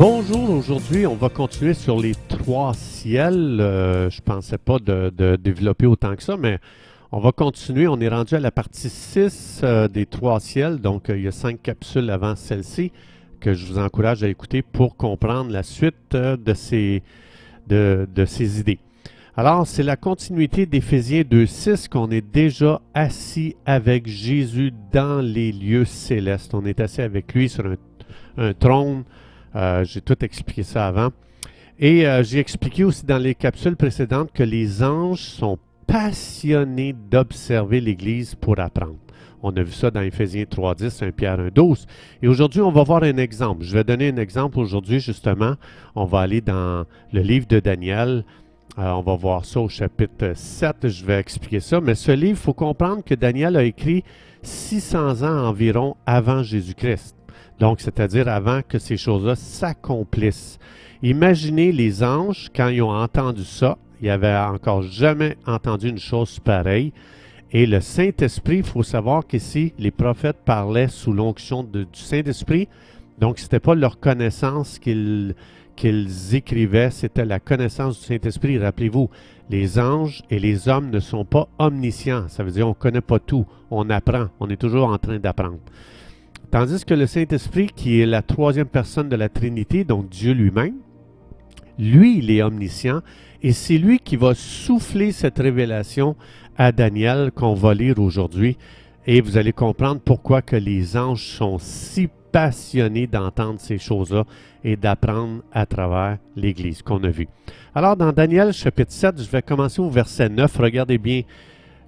Bonjour, aujourd'hui on va continuer sur les trois ciels. Euh, je pensais pas de, développer autant que ça, mais on va continuer. On est rendu à la partie 6 euh, des trois ciels, donc euh, il y a cinq capsules avant celle-ci que je vous encourage à écouter pour comprendre la suite de, ces, idées. Alors, c'est la continuité d'Éphésiens 2.6 qu'on est déjà assis avec Jésus dans les lieux célestes. On est assis avec lui sur un, trône j'ai tout expliqué ça avant. Et euh, j'ai expliqué aussi dans les capsules précédentes que les anges sont passionnés d'observer l'Église pour apprendre. On a vu ça dans Éphésiens 3.10, 1 Pierre 1.12. Et aujourd'hui, on va voir un exemple. Je vais donner un exemple aujourd'hui, justement. On va aller dans le livre de Daniel. Euh, on va voir ça au chapitre 7. Je vais expliquer ça. Mais ce livre, il faut comprendre que Daniel a écrit 600 ans environ avant Jésus-Christ. Donc, c'est-à-dire avant que ces choses-là s'accomplissent. Imaginez les anges, quand ils ont entendu ça, ils n'avaient encore jamais entendu une chose pareille. Et le Saint-Esprit, il faut savoir qu'ici, les prophètes parlaient sous l'onction du Saint-Esprit. Donc, ce n'était pas leur connaissance qu'ils écrivaient, c'était la connaissance du Saint-Esprit. Rappelez-vous, les anges et les hommes ne sont pas omniscients. Ça veut dire qu'on ne connaît pas tout. On apprend. On est toujours en train d'apprendre. Tandis que le Saint-Esprit, qui est la troisième personne de la Trinité, donc Dieu lui-même, lui, il est omniscient et c'est lui qui va souffler cette révélation à Daniel qu'on va lire aujourd'hui. Et vous allez comprendre pourquoi que les anges sont si passionnés d'entendre ces choses-là et d'apprendre à travers l'Église qu'on a vue. Alors, dans Daniel chapitre 7, je vais commencer au verset 9. Regardez bien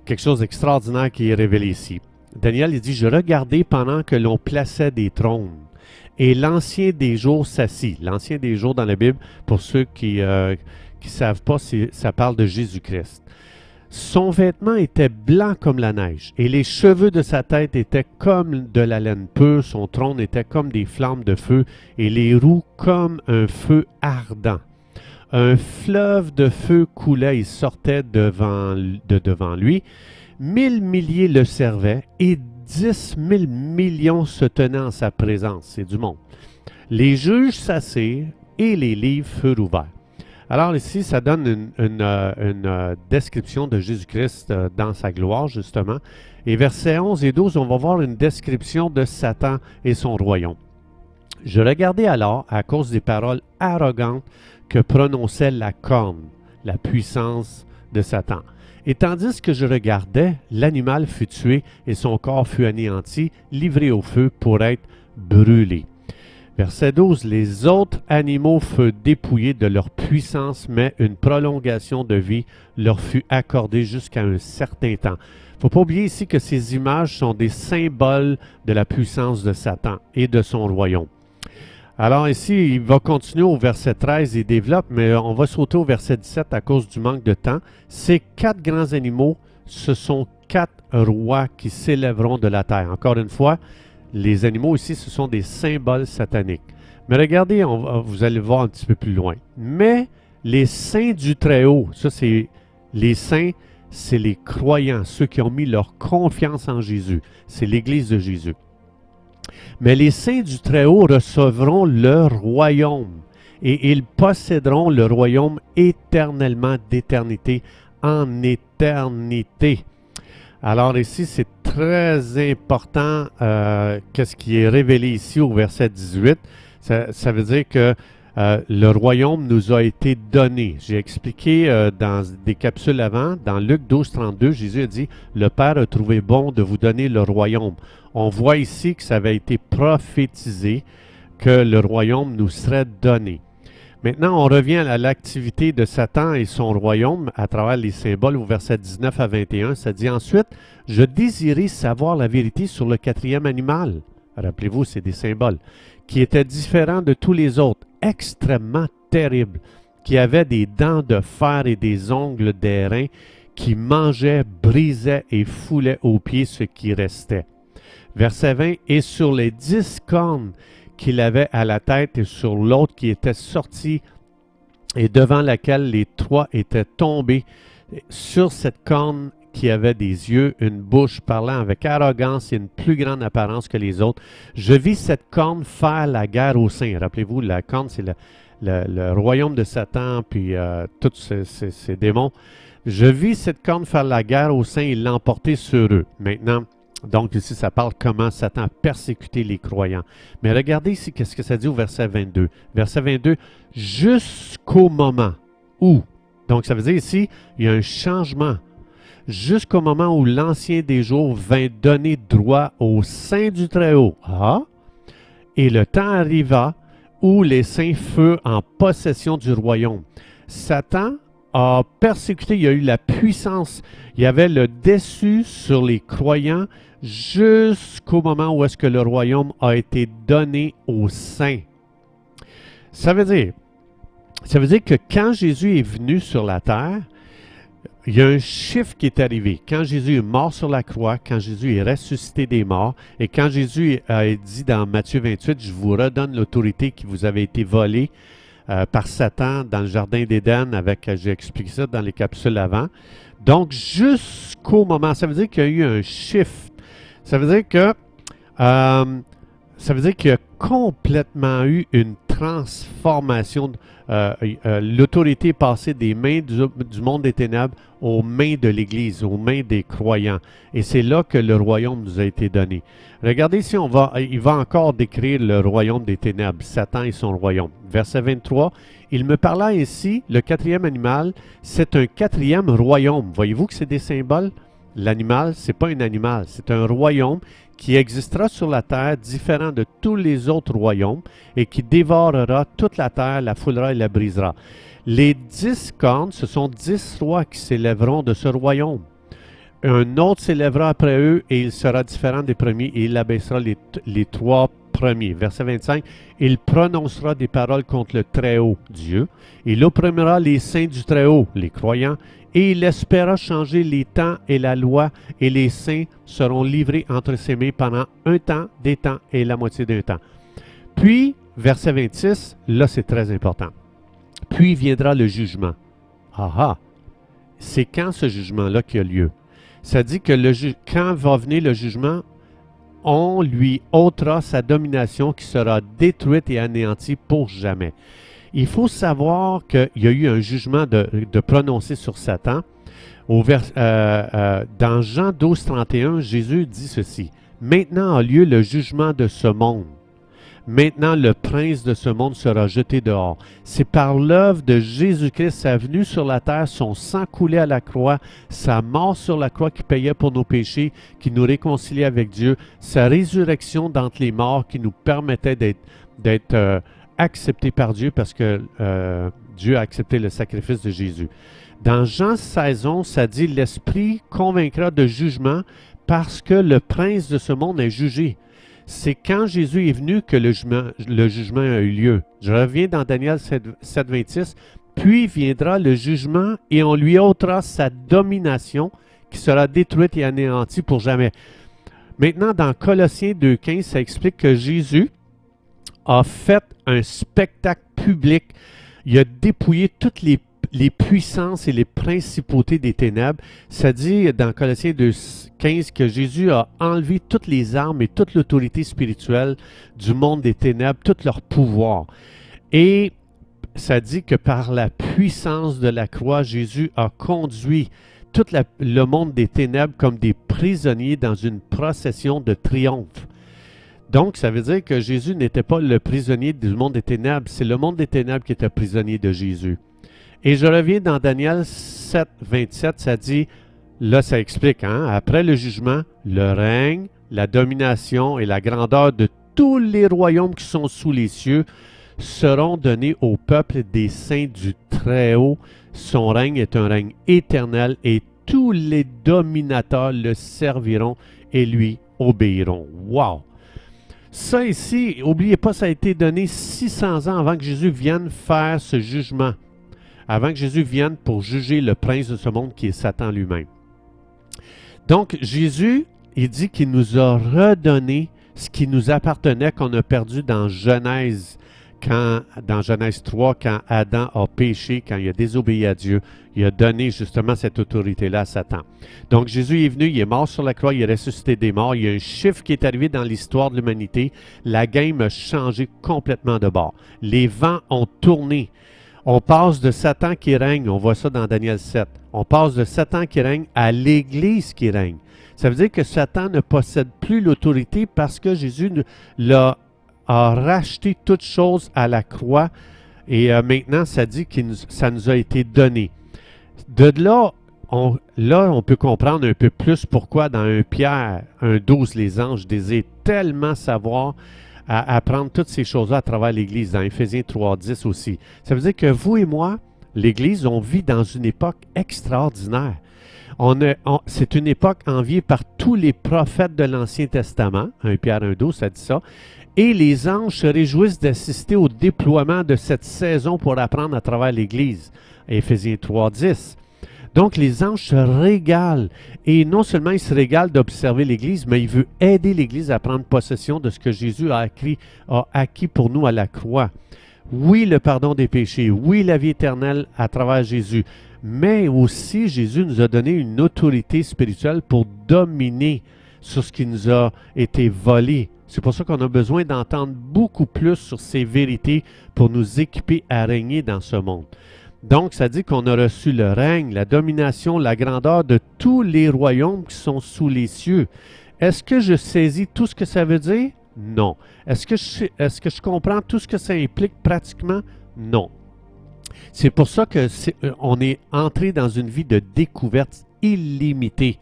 quelque chose d'extraordinaire qui est révélé ici. Daniel il dit, je regardais pendant que l'on plaçait des trônes. Et l'ancien des jours s'assit. L'ancien des jours dans la Bible, pour ceux qui ne euh, savent pas, ça parle de Jésus-Christ. Son vêtement était blanc comme la neige, et les cheveux de sa tête étaient comme de la laine pure, son trône était comme des flammes de feu, et les roues comme un feu ardent. Un fleuve de feu coulait et sortait devant, de devant lui, Mille milliers le servaient et dix mille millions se tenaient en sa présence. C'est du monde. Les juges s'assirent et les livres furent ouverts. Alors ici, ça donne une, euh, euh, description de Jésus-Christ euh, dans sa gloire, justement. Et versets 11 et 12, on va voir une description de Satan et son royaume. Je regardais alors, à cause des paroles arrogantes que prononçait la corne, la puissance de Satan. Et tandis que je regardais, l'animal fut tué et son corps fut anéanti, livré au feu pour être brûlé. Verset 12. Les autres animaux furent dépouillés de leur puissance, mais une prolongation de vie leur fut accordée jusqu'à un certain temps. Il ne faut pas oublier ici que ces images sont des symboles de la puissance de Satan et de son royaume. Alors ici, il va continuer au verset 13 et développe, mais on va sauter au verset 17 à cause du manque de temps. Ces quatre grands animaux, ce sont quatre rois qui s'élèveront de la terre. Encore une fois, les animaux ici, ce sont des symboles sataniques. Mais regardez, vous allez voir un petit peu plus loin. Mais les saints du Très-Haut, ça c'est les saints, c'est les croyants, ceux qui ont mis leur confiance en Jésus. C'est l'Église de Jésus. Mais les saints du Très-Haut recevront leur royaume et ils posséderont le royaume éternellement d'éternité en éternité. Alors ici, c'est très important euh, qu'est-ce qui est révélé ici au verset 18. Ça, veut dire que euh, le royaume nous a été donné. J'ai expliqué euh, dans des capsules avant, dans Luc 12, 32, Jésus a dit, le Père a trouvé bon de vous donner le royaume on voit ici que ça avait été prophétisé que le royaume nous serait donné. Maintenant, on revient à l'activité de Satan et son royaume à travers les symboles au verset 19 à 21. Ça dit ensuite, je désirais savoir la vérité sur le quatrième animal. Rappelez-vous, c'est des symboles, qui était différent de tous les autres, extrêmement terrible. qui avait des dents de fer et des ongles d'airain, qui mangeait, brisait et foulait aux pieds ce qui restait. Verset 20, et sur les dix cornes qu'il avait à la tête et sur l'autre qui était sorti et devant laquelle les trois étaient tombés, sur cette corne qui avait des yeux, une bouche parlant avec arrogance et une plus grande apparence que les autres. Je vis cette corne faire la guerre au sein. Rappelez-vous, la corne, c'est le, royaume de Satan, puis euh, tous ces, démons. Je vis cette corne faire la guerre au sein et l'emporter sur eux. Maintenant, donc ici, ça parle comment Satan a persécuté les croyants. Mais regardez ici, qu'est-ce que ça dit au verset 22. Verset 22, jusqu'au moment où, donc ça veut dire ici, il y a un changement jusqu'au moment où l'Ancien des jours vint donner droit au sein du Très-Haut. Ah! Et le temps arriva où les saints furent en possession du royaume. Satan a persécuté, il y a eu la puissance, il y avait le dessus sur les croyants jusqu'au moment où est-ce que le royaume a été donné aux saints. Ça veut dire, ça veut dire que quand Jésus est venu sur la terre, il y a un chiffre qui est arrivé. Quand Jésus est mort sur la croix, quand Jésus est ressuscité des morts, et quand Jésus a dit dans Matthieu 28, je vous redonne l'autorité qui vous avait été volée euh, par Satan dans le Jardin d'Éden, avec, j'ai expliqué ça dans les capsules avant. Donc, jusqu'au moment, ça veut dire qu'il y a eu un chiffre. Ça veut dire que, euh, ça veut dire qu'il y a complètement eu une transformation euh, euh, l'autorité passée des mains du, monde des ténèbres aux mains de l'Église, aux mains des croyants. Et c'est là que le royaume nous a été donné. Regardez si on va, il va encore décrire le royaume des ténèbres, Satan et son royaume. Verset 23, il me parla ici, le quatrième animal, c'est un quatrième royaume. Voyez-vous que c'est des symboles? L'animal, c'est pas un animal, c'est un royaume qui existera sur la terre différent de tous les autres royaumes et qui dévorera toute la terre, la foulera et la brisera. Les dix cornes, ce sont dix rois qui s'élèveront de ce royaume. Un autre s'élèvera après eux et il sera différent des premiers et il abaissera les, trois premiers. Verset 25, il prononcera des paroles contre le Très-Haut, Dieu. Il opprimera les saints du Très-Haut, les croyants, et il espéra changer les temps et la loi, et les saints seront livrés entre ses mains pendant un temps, des temps et la moitié d'un temps. Puis, verset 26, là c'est très important. Puis viendra le jugement. Ah ah! C'est quand ce jugement-là qui a lieu? Ça dit que le quand va venir le jugement, on lui ôtera sa domination qui sera détruite et anéantie pour jamais. Il faut savoir qu'il y a eu un jugement de, prononcer sur Satan. Euh, euh, dans Jean 12, 31, Jésus dit ceci. Maintenant a lieu le jugement de ce monde. Maintenant, le prince de ce monde sera jeté dehors. C'est par l'œuvre de Jésus-Christ, sa venue sur la terre, son sang coulé à la croix, sa mort sur la croix qui payait pour nos péchés, qui nous réconciliait avec Dieu, sa résurrection d'entre les morts qui nous permettait d'être euh, accepté par Dieu parce que euh, Dieu a accepté le sacrifice de Jésus. Dans Jean 16, ça dit L'Esprit convaincra de jugement parce que le prince de ce monde est jugé. C'est quand Jésus est venu que le jugement, le jugement a eu lieu. Je reviens dans Daniel 7, 7, 26. Puis viendra le jugement et on lui ôtera sa domination qui sera détruite et anéantie pour jamais. Maintenant, dans Colossiens 2.15, ça explique que Jésus, a fait un spectacle public. Il a dépouillé toutes les, puissances et les principautés des ténèbres. Ça dit dans Colossiens 2.15 que Jésus a enlevé toutes les armes et toute l'autorité spirituelle du monde des ténèbres, tout leur pouvoir. Et ça dit que par la puissance de la croix, Jésus a conduit tout le monde des ténèbres comme des prisonniers dans une procession de triomphe. Donc, ça veut dire que Jésus n'était pas le prisonnier du monde des ténèbres, c'est le monde des ténèbres qui était prisonnier de Jésus. Et je reviens dans Daniel 7, 27, ça dit, là ça explique, hein, après le jugement, le règne, la domination et la grandeur de tous les royaumes qui sont sous les cieux seront donnés au peuple des saints du Très-Haut. Son règne est un règne éternel et tous les dominateurs le serviront et lui obéiront. Wow! Ça ici, n'oubliez pas, ça a été donné 600 ans avant que Jésus vienne faire ce jugement. Avant que Jésus vienne pour juger le prince de ce monde qui est Satan lui-même. Donc Jésus, il dit qu'il nous a redonné ce qui nous appartenait qu'on a perdu dans Genèse quand, dans Genèse 3, quand Adam a péché, quand il a désobéi à Dieu, il a donné justement cette autorité-là à Satan. Donc Jésus est venu, il est mort sur la croix, il est ressuscité des morts, il y a un chiffre qui est arrivé dans l'histoire de l'humanité, la game a changé complètement de bord. Les vents ont tourné. On passe de Satan qui règne, on voit ça dans Daniel 7, on passe de Satan qui règne à l'Église qui règne. Ça veut dire que Satan ne possède plus l'autorité parce que Jésus l'a a racheté toutes choses à la croix et euh, maintenant ça dit que ça nous a été donné. De là, on, là, on peut comprendre un peu plus pourquoi dans un Pierre, un 12, les anges désirent tellement savoir à apprendre toutes ces choses-là à travers l'Église, dans Éphésiens 3, 10 aussi. Ça veut dire que vous et moi, l'Église, on vit dans une époque extraordinaire. On, c'est une époque enviée par tous les prophètes de l'Ancien Testament. Un Pierre 1, 12, ça dit ça. Et les anges se réjouissent d'assister au déploiement de cette saison pour apprendre à travers l'Église. Éphésiens 3, 10. Donc les anges se régalent. Et non seulement ils se régalent d'observer l'Église, mais ils veulent aider l'Église à prendre possession de ce que Jésus a acquis, acquis pour nous à la croix. Oui, le pardon des péchés. Oui, la vie éternelle à travers Jésus. Mais aussi, Jésus nous a donné une autorité spirituelle pour dominer sur ce qui nous a été volé, c'est pour ça qu'on a besoin d'entendre beaucoup plus sur ces vérités pour nous équiper à régner dans ce monde. Donc, ça dit qu'on a reçu le règne, la domination, la grandeur de tous les royaumes qui sont sous les cieux. Est-ce que je saisis tout ce que ça veut dire? Non. Est-ce que, je, comprends tout ce que ça implique pratiquement? Non. C'est pour ça que euh, on est entré dans une vie de découverte illimitée.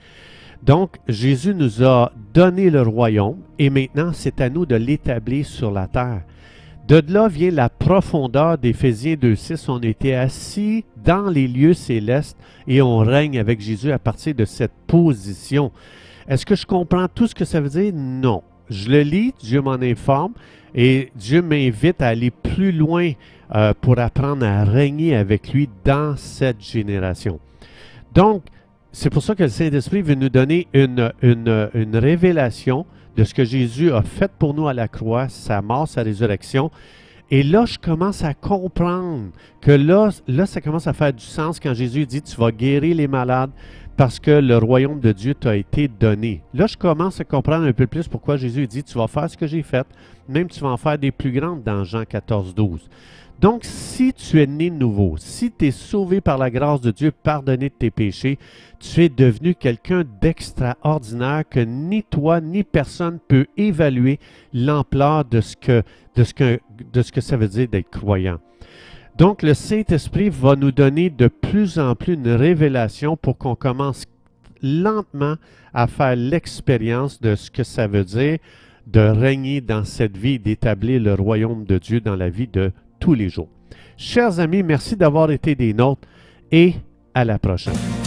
Donc, Jésus nous a donné le royaume et maintenant c'est à nous de l'établir sur la terre. De là vient la profondeur d'Éphésiens 2.6. On était assis dans les lieux célestes et on règne avec Jésus à partir de cette position. Est-ce que je comprends tout ce que ça veut dire? Non. Je le lis, Dieu m'en informe et Dieu m'invite à aller plus loin euh, pour apprendre à régner avec lui dans cette génération. Donc, c'est pour ça que le Saint-Esprit veut nous donner une, une, révélation de ce que Jésus a fait pour nous à la croix, sa mort, sa résurrection. Et là, je commence à comprendre que là, là, ça commence à faire du sens quand Jésus dit, tu vas guérir les malades parce que le royaume de Dieu t'a été donné. Là, je commence à comprendre un peu plus pourquoi Jésus dit, tu vas faire ce que j'ai fait, même tu vas en faire des plus grandes dans Jean 14, 12. Donc, si tu es né nouveau, si tu es sauvé par la grâce de Dieu, pardonné de tes péchés, tu es devenu quelqu'un d'extraordinaire que ni toi ni personne peut évaluer l'ampleur de, ce que, de, ce que, de ce que ça veut dire d'être croyant. Donc, le Saint-Esprit va nous donner de plus en plus une révélation pour qu'on commence lentement à faire l'expérience de ce que ça veut dire de régner dans cette vie, d'établir le royaume de Dieu dans la vie de tous les jours. Chers amis, merci d'avoir été des nôtres et à la prochaine.